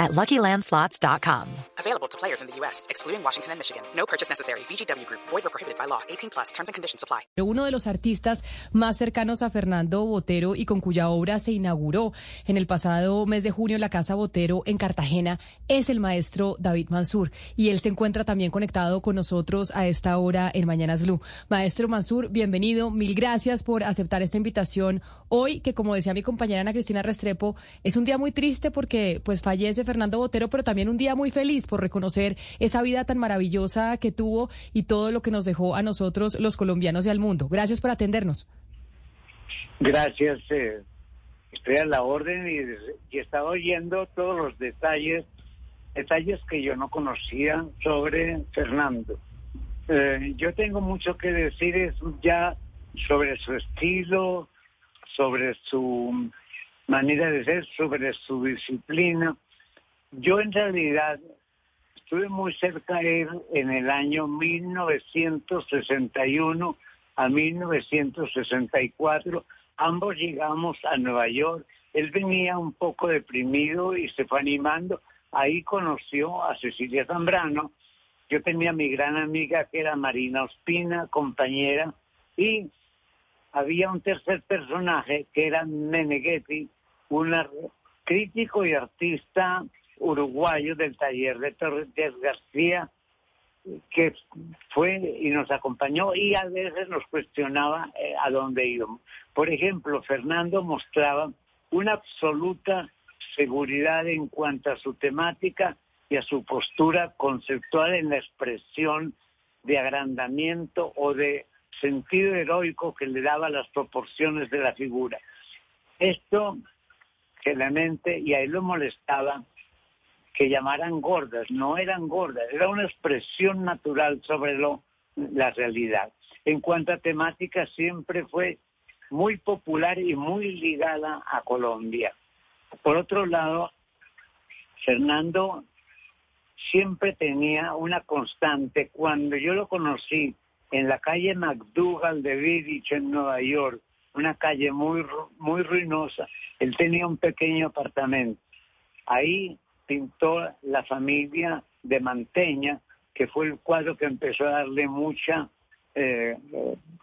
at LuckyLandSlots.com. Available to players in the U.S., excluding Washington and Michigan. No purchase necessary. VGW Group. Void or prohibited by law. 18 plus. Terms and conditions apply. Uno de los artistas más cercanos a Fernando Botero y con cuya obra se inauguró en el pasado mes de junio la Casa Botero en Cartagena es el maestro David Mansur. Y él se encuentra también conectado con nosotros a esta hora en Mañanas Blue. Maestro Mansur, bienvenido. Mil gracias por aceptar esta invitación hoy, que como decía mi compañera Ana Cristina Restrepo, es un día muy triste porque pues fallece Fernando Botero, pero también un día muy feliz por reconocer esa vida tan maravillosa que tuvo y todo lo que nos dejó a nosotros los colombianos y al mundo. Gracias por atendernos. Gracias. Eh, estoy a la orden y, y estaba oyendo todos los detalles, detalles que yo no conocía sobre Fernando. Eh, yo tengo mucho que decir ya sobre su estilo, sobre su manera de ser, sobre su disciplina. Yo en realidad estuve muy cerca de él en el año 1961 a 1964. Ambos llegamos a Nueva York. Él venía un poco deprimido y se fue animando. Ahí conoció a Cecilia Zambrano. Yo tenía mi gran amiga que era Marina Ospina, compañera, y había un tercer personaje que era Meneghetti, un crítico y artista uruguayo del taller de Torres García, que fue y nos acompañó y a veces nos cuestionaba eh, a dónde íbamos. Por ejemplo, Fernando mostraba una absoluta seguridad en cuanto a su temática y a su postura conceptual en la expresión de agrandamiento o de sentido heroico que le daba las proporciones de la figura. Esto generalmente, y a él lo molestaba, que llamaran gordas, no eran gordas, era una expresión natural sobre lo, la realidad. En cuanto a temática, siempre fue muy popular y muy ligada a Colombia. Por otro lado, Fernando siempre tenía una constante. Cuando yo lo conocí en la calle McDougall de Village en Nueva York, una calle muy, muy ruinosa, él tenía un pequeño apartamento. Ahí pintó la familia de Manteña, que fue el cuadro que empezó a darle mucha eh,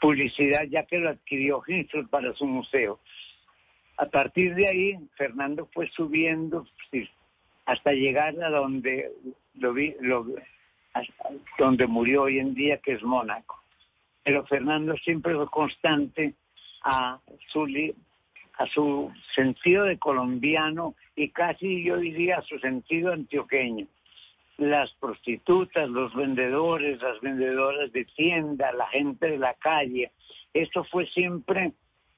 publicidad, ya que lo adquirió Hitler para su museo. A partir de ahí, Fernando fue subiendo hasta llegar a donde lo vi, lo, donde murió hoy en día, que es Mónaco. Pero Fernando siempre fue constante a su a su sentido de colombiano y casi yo diría su sentido antioqueño. Las prostitutas, los vendedores, las vendedoras de tienda, la gente de la calle, esto fue siempre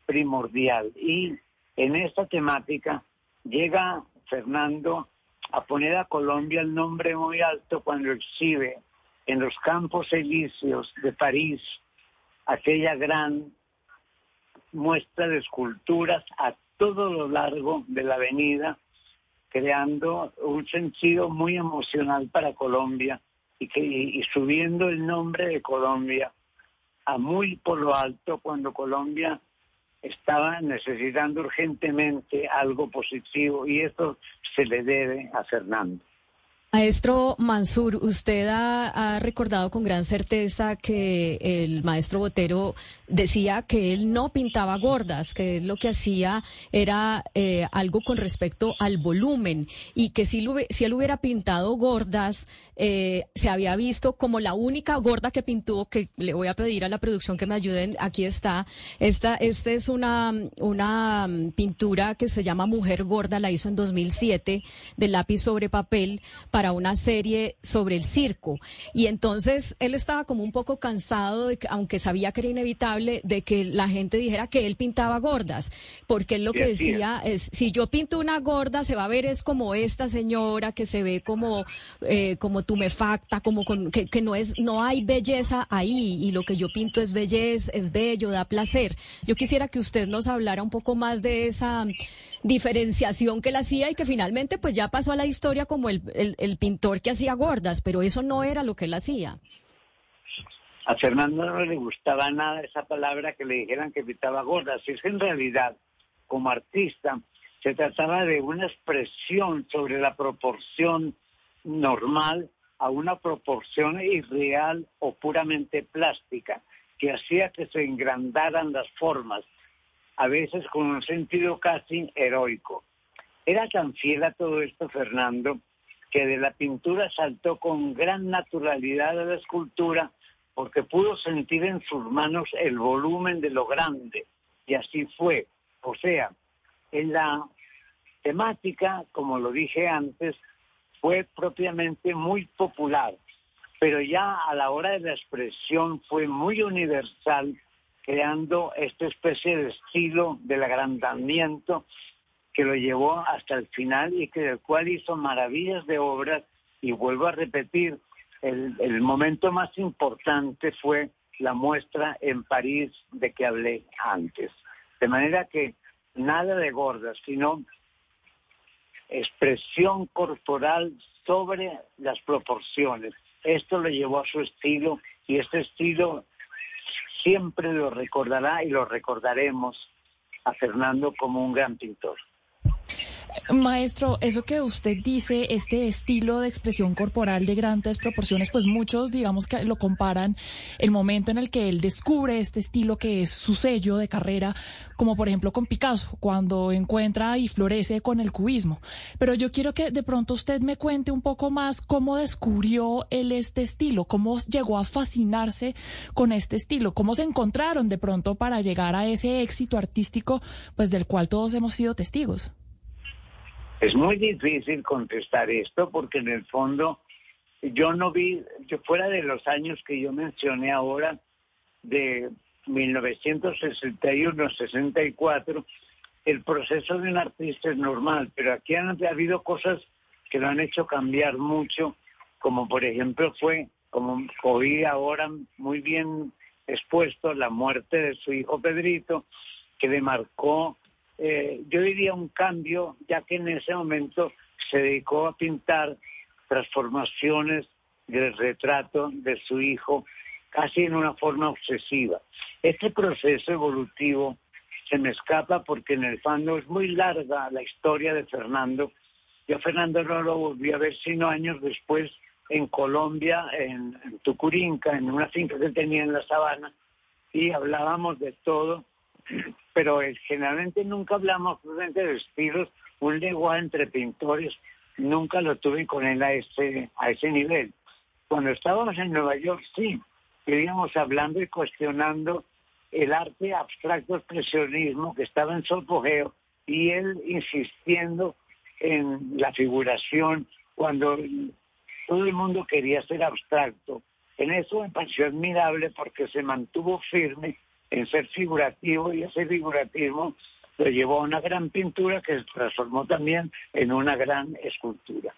primordial. Y en esta temática llega Fernando a poner a Colombia el nombre muy alto cuando exhibe en los Campos Elíseos de París aquella gran muestra de esculturas a todo lo largo de la avenida, creando un sentido muy emocional para Colombia y, que, y subiendo el nombre de Colombia a muy por lo alto cuando Colombia estaba necesitando urgentemente algo positivo y esto se le debe a Fernando. Maestro Mansur, usted ha, recordado con gran certeza que el maestro Botero decía que él no pintaba gordas, que lo que hacía era eh, algo con respecto al volumen y que si, si él hubiera pintado gordas, eh, se había visto como la única gorda que pintó, que le voy a pedir a la producción que me ayuden, aquí está, esta, esta es una, una pintura que se llama Mujer Gorda, la hizo en 2007, de lápiz sobre papel, para para una serie sobre el circo. Y entonces él estaba como un poco cansado, de que, aunque sabía que era inevitable, de que la gente dijera que él pintaba gordas, porque él lo que decía es, si yo pinto una gorda, se va a ver es como esta señora que se ve como, eh, como tumefacta, como con, que, que no es, no hay belleza ahí, y lo que yo pinto es belleza, es bello, da placer. Yo quisiera que usted nos hablara un poco más de esa diferenciación que él hacía y que finalmente pues ya pasó a la historia como el, el, pintor que hacía gordas, pero eso no era lo que él hacía. A Fernando no le gustaba nada esa palabra que le dijeran que pintaba gordas. Es que en realidad, como artista, se trataba de una expresión sobre la proporción normal a una proporción irreal o puramente plástica, que hacía que se engrandaran las formas, a veces con un sentido casi heroico. Era tan fiel a todo esto Fernando que de la pintura saltó con gran naturalidad a la escultura porque pudo sentir en sus manos el volumen de lo grande. Y así fue. O sea, en la temática, como lo dije antes, fue propiamente muy popular, pero ya a la hora de la expresión fue muy universal creando esta especie de estilo del agrandamiento que lo llevó hasta el final y que del cual hizo maravillas de obras y vuelvo a repetir, el, el momento más importante fue la muestra en París de que hablé antes. De manera que nada de gordas, sino expresión corporal sobre las proporciones. Esto lo llevó a su estilo y este estilo siempre lo recordará y lo recordaremos a Fernando como un gran pintor. Maestro, eso que usted dice, este estilo de expresión corporal de grandes proporciones, pues muchos digamos que lo comparan el momento en el que él descubre este estilo que es su sello de carrera, como por ejemplo con Picasso, cuando encuentra y florece con el cubismo. Pero yo quiero que de pronto usted me cuente un poco más cómo descubrió él este estilo, cómo llegó a fascinarse con este estilo, cómo se encontraron de pronto para llegar a ese éxito artístico, pues del cual todos hemos sido testigos. Es muy difícil contestar esto porque en el fondo yo no vi, yo fuera de los años que yo mencioné ahora, de 1961-64, el proceso de un artista es normal, pero aquí han habido cosas que lo han hecho cambiar mucho, como por ejemplo fue, como oí ahora muy bien expuesto, la muerte de su hijo Pedrito, que le marcó eh, yo diría un cambio, ya que en ese momento se dedicó a pintar transformaciones del retrato de su hijo, casi en una forma obsesiva. Este proceso evolutivo se me escapa porque en el fondo es muy larga la historia de Fernando. Yo Fernando no lo volví a ver sino años después en Colombia, en, en Tucurinca, en una finca que tenía en la sabana, y hablábamos de todo pero generalmente nunca hablamos de estilos, un lenguaje entre pintores, nunca lo tuve con él a ese, a ese nivel. Cuando estábamos en Nueva York, sí, íbamos hablando y cuestionando el arte abstracto expresionismo que estaba en su apogeo y él insistiendo en la figuración cuando todo el mundo quería ser abstracto. En eso me pareció admirable porque se mantuvo firme en ser figurativo y ese figurativo lo llevó a una gran pintura que se transformó también en una gran escultura.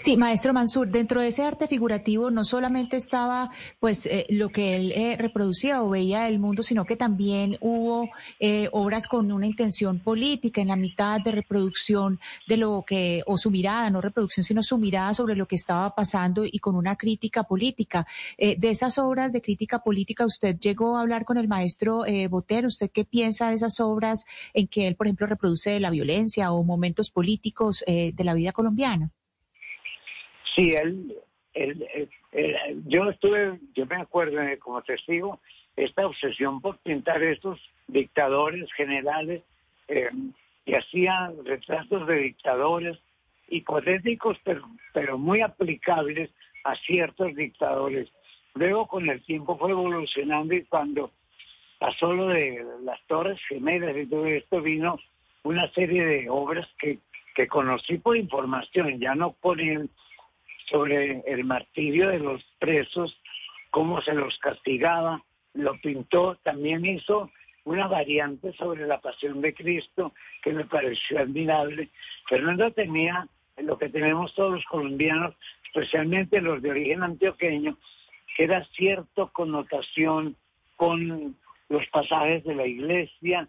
Sí, maestro Mansur, dentro de ese arte figurativo no solamente estaba pues eh, lo que él eh, reproducía o veía del mundo, sino que también hubo eh, obras con una intención política en la mitad de reproducción de lo que, o su mirada, no reproducción, sino su mirada sobre lo que estaba pasando y con una crítica política. de esas obras de crítica política, usted llegó a hablar con el maestro Botero, ¿usted qué piensa de esas obras en que él, por ejemplo, reproduce la violencia o momentos políticos de la vida colombiana? Sí, él, yo estuve, yo me acuerdo eh, como testigo, esta obsesión por pintar estos dictadores generales eh, que hacían retratos de dictadores hipotéticos, pero, pero muy aplicables a ciertos dictadores. Luego con el tiempo fue evolucionando y cuando pasó lo de las Torres Gemelas y todo esto, vino una serie de obras que que conocí por información, ya no por él, sobre el martirio de los presos, cómo se los castigaba, lo pintó, también hizo una variante sobre la pasión de Cristo que me pareció admirable. Fernando tenía lo que tenemos todos los colombianos, especialmente los de origen antioqueño, que era cierta connotación con los pasajes de la iglesia.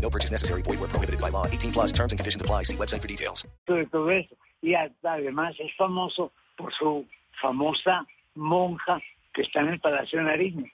No purchase necessary. Void where prohibited by law. 18 plus terms and conditions apply. See website for details. de todo eso. Y además es famoso por su famosa monja que está en el Palacio de Nariño.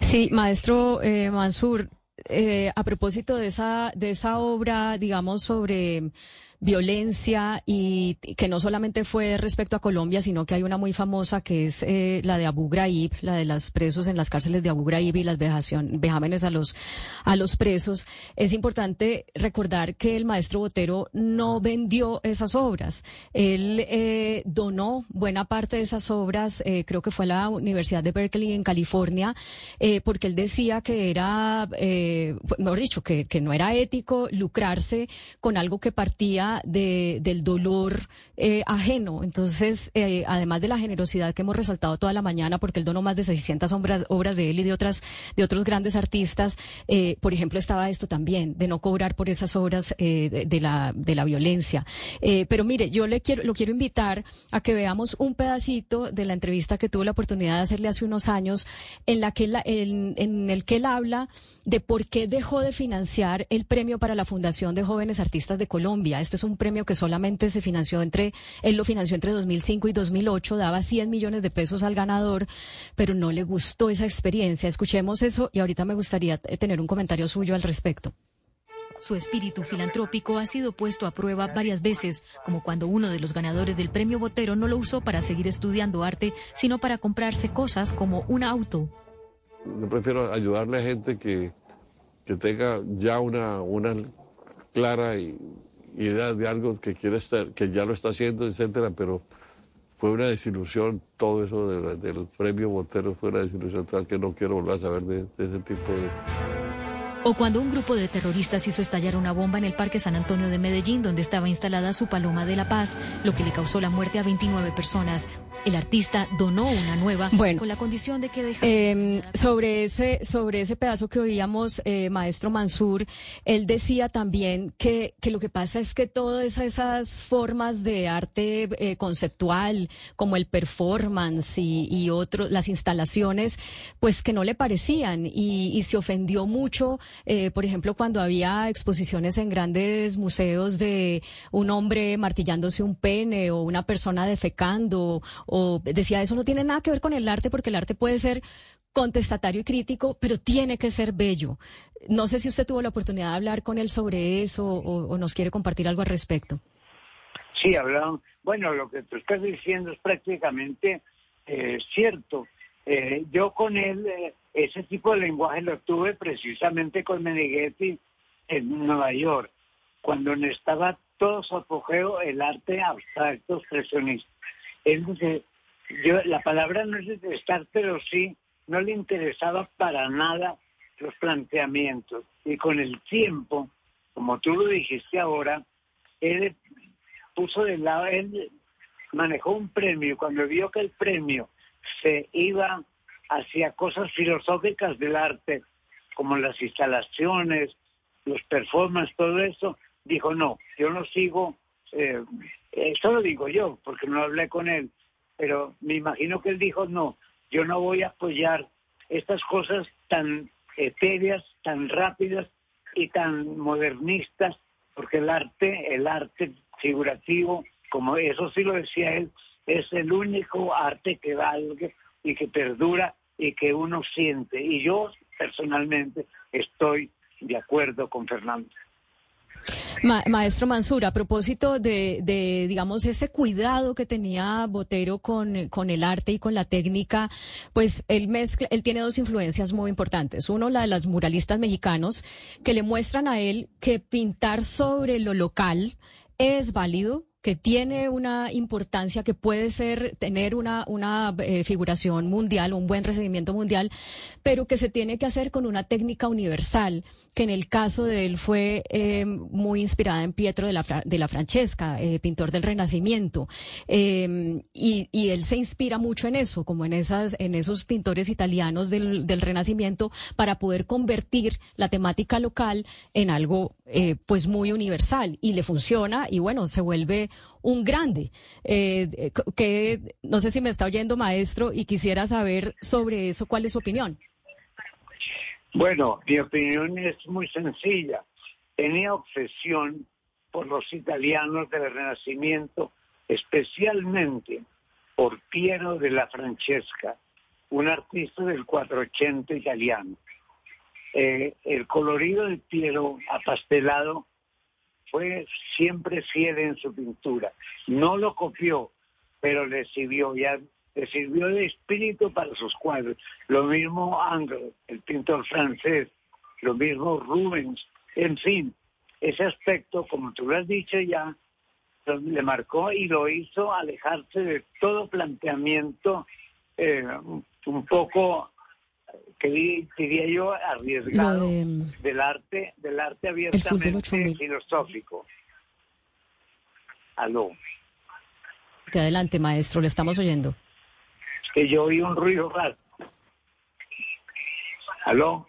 Sí, maestro eh, Mansur, eh, a propósito de esa, de esa obra, digamos, sobre violencia y que no solamente fue respecto a Colombia, sino que hay una muy famosa que es eh, la de Abu Ghraib, la de los presos en las cárceles de Abu Ghraib y las vejámenes a los, a los presos. Es importante recordar que el maestro Botero no vendió esas obras. Él eh, donó buena parte de esas obras, eh, creo que fue a la Universidad de Berkeley en California, eh, porque él decía que era, mejor dicho, que, que no era ético lucrarse con algo que partía de, del dolor eh, ajeno. Entonces, eh, además de la generosidad que hemos resaltado toda la mañana, porque él donó más de 600 obras, obras de él y de otras de otros grandes artistas, eh, por ejemplo, estaba esto también, de no cobrar por esas obras de, la, de la violencia. Pero mire, yo le quiero, lo quiero invitar a que veamos un pedacito de la entrevista que tuve la oportunidad de hacerle hace unos años, en, la que él, en, en el que él habla de por qué dejó de financiar el premio para la Fundación de Jóvenes Artistas de Colombia. Este es un premio que solamente se financió entre, él lo financió entre 2005 y 2008, daba 100 millones de pesos al ganador, pero no le gustó esa experiencia. Escuchemos eso y ahorita me gustaría tener un comentario suyo al respecto. Su espíritu filantrópico ha sido puesto a prueba varias veces, como cuando uno de los ganadores del premio Botero no lo usó para seguir estudiando arte, sino para comprarse cosas como un auto. Yo prefiero ayudarle a gente que, que tenga ya una, una clara idea de algo que quiere estar, que ya lo está haciendo, etcétera, pero fue una desilusión todo eso de, del premio Botero, fue una desilusión tal que no quiero volver a saber de, de ese tipo de... O cuando un grupo de terroristas hizo estallar una bomba en el Parque San Antonio de Medellín, donde estaba instalada su Paloma de la Paz, lo que le causó la muerte a 29 personas. El artista donó una nueva bueno, con la condición de que deja... eh, sobre ese sobre ese pedazo que oíamos, eh, maestro Mansur, él decía también que, que lo que pasa es que todas esas formas de arte eh, conceptual, como el performance y, y otros, las instalaciones, pues que no le parecían y, y se ofendió mucho, eh, por ejemplo, cuando había exposiciones en grandes museos de un hombre martillándose un pene o una persona defecando o decía eso no tiene nada que ver con el arte porque el arte puede ser contestatario y crítico, pero tiene que ser bello. No sé si usted tuvo la oportunidad de hablar con él sobre eso o, nos quiere compartir algo al respecto. Sí, hablaron. Bueno, lo que tú estás diciendo es prácticamente eh, cierto. Eh, yo con él, eh, ese tipo de lenguaje lo tuve precisamente con Meneghetti en Nueva York, cuando estaba todo su apogeo el arte abstracto expresionista. Dice, yo, la palabra no es detestar, pero sí, no le interesaba para nada los planteamientos. Y con el tiempo, como tú lo dijiste ahora, él puso de lado, él manejó un premio, cuando vio que el premio se iba hacia cosas filosóficas del arte, como las instalaciones, los performances, todo eso, dijo, no, yo no sigo, eh, eso lo digo yo, porque no hablé con él, pero me imagino que él dijo, no, yo no voy a apoyar estas cosas tan etéreas, tan rápidas y tan modernistas, porque el arte, el arte figurativo, como eso sí lo decía él, es el único arte que valga y que perdura y que uno siente. Y yo personalmente estoy de acuerdo con Fernando. Maestro Mansur, a propósito de, de, digamos, ese cuidado que tenía Botero con, con el arte y con la técnica, pues él mezcla, él tiene dos influencias muy importantes. Uno, la de los muralistas mexicanos, que le muestran a él que pintar sobre lo local es válido, que tiene una importancia, que puede ser tener una, una eh, figuración mundial, un buen recibimiento mundial, pero que se tiene que hacer con una técnica universal, que en el caso de él fue eh, muy inspirada en Pietro de la, de la Francesca, eh, pintor del Renacimiento, y, y, él se inspira mucho en eso, como en esas, en esos pintores italianos del, del Renacimiento, para poder convertir la temática local en algo pues muy universal. Y le funciona y bueno se vuelve un grande. Eh, que no sé si me está oyendo, maestro, y quisiera saber sobre eso, ¿cuál es su opinión? Bueno, mi opinión es muy sencilla. Tenía obsesión por los italianos del Renacimiento, especialmente por Piero de la Francesca, un artista del 480 italiano. Eh, el colorido de Piero apastelado fue siempre fiel en su pintura. No lo copió, pero le sirvió, ya, le sirvió de espíritu para sus cuadros. Lo mismo Angre, el pintor francés, lo mismo Rubens, en fin, ese aspecto, como tú lo has dicho ya, le marcó y lo hizo alejarse de todo planteamiento eh, un poco que diría yo arriesgado del arte del arte abiertamente filosófico. Aló. Que adelante, maestro, le estamos oyendo. Es que yo oí un ruido raro. Aló.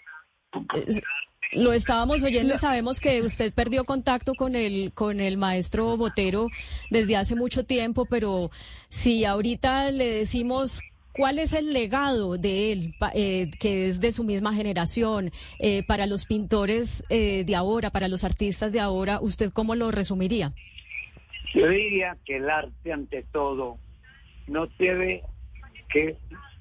Lo estábamos oyendo y sabemos que usted perdió contacto con el, con el maestro Botero desde hace mucho tiempo, pero si ahorita le decimos ¿Cuál es el legado de él, eh, que es de su misma generación, eh, para los pintores eh, de ahora, para los artistas de ahora? ¿Usted cómo lo resumiría? Yo diría que el arte, ante todo, no debe que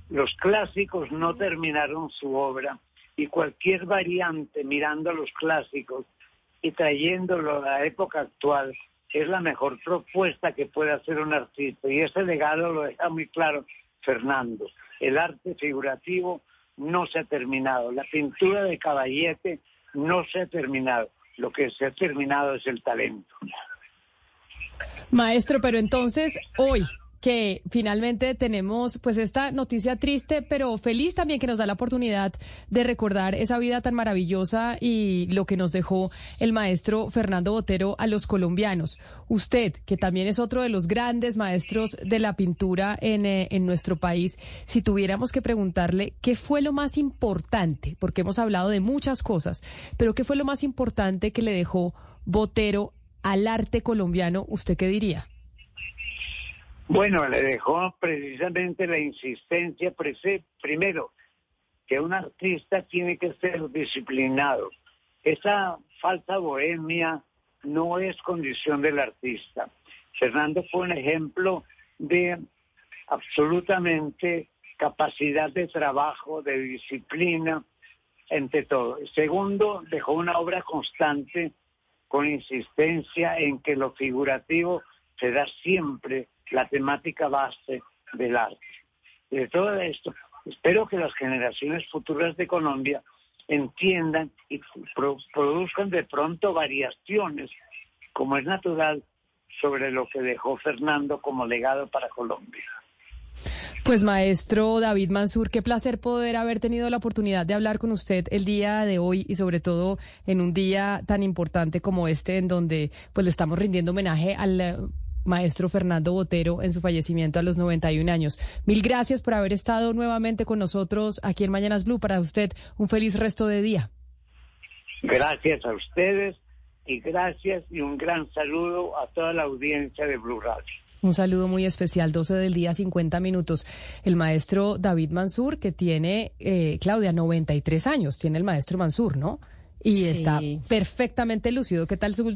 los clásicos no terminaron su obra y cualquier variante mirando a los clásicos y trayéndolo a la época actual es la mejor propuesta que puede hacer un artista y ese legado lo deja muy claro Fernando. El arte figurativo no se ha terminado. La pintura de caballete no se ha terminado. Lo que se ha terminado es el talento. Maestro, pero entonces hoy, que finalmente tenemos pues esta noticia triste, pero feliz también que nos da la oportunidad de recordar esa vida tan maravillosa y lo que nos dejó el maestro Fernando Botero a los colombianos. Usted, que también es otro de los grandes maestros de la pintura en, eh, en nuestro país, si tuviéramos que preguntarle qué fue lo más importante, porque hemos hablado de muchas cosas, pero qué fue lo más importante que le dejó Botero al arte colombiano, ¿usted qué diría? Bueno, le dejó precisamente la insistencia, primero, que un artista tiene que ser disciplinado. Esa falsa bohemia no es condición del artista. Fernando fue un ejemplo de absolutamente capacidad de trabajo, de disciplina, entre todo. Segundo, dejó una obra constante con insistencia en que lo figurativo se da siempre la temática base del arte. de todo esto, espero que las generaciones futuras de Colombia entiendan y produzcan de pronto variaciones, como es natural, sobre lo que dejó Fernando como legado para Colombia. Pues maestro David Mansur, qué placer poder haber tenido la oportunidad de hablar con usted el día de hoy y sobre todo en un día tan importante como este en donde pues le estamos rindiendo homenaje al maestro Fernando Botero en su fallecimiento a los 91 años. Mil gracias por haber estado nuevamente con nosotros aquí en Mañanas Blue. Para usted, un feliz resto de día. Gracias a ustedes y gracias y un gran saludo a toda la audiencia de Blue Radio. Un saludo muy especial, 12 del día, 50 minutos. El maestro David Mansur, que tiene, eh, Claudia, 93 años, tiene el maestro Mansur, ¿no? Y está perfectamente lúcido. ¿Qué tal su último?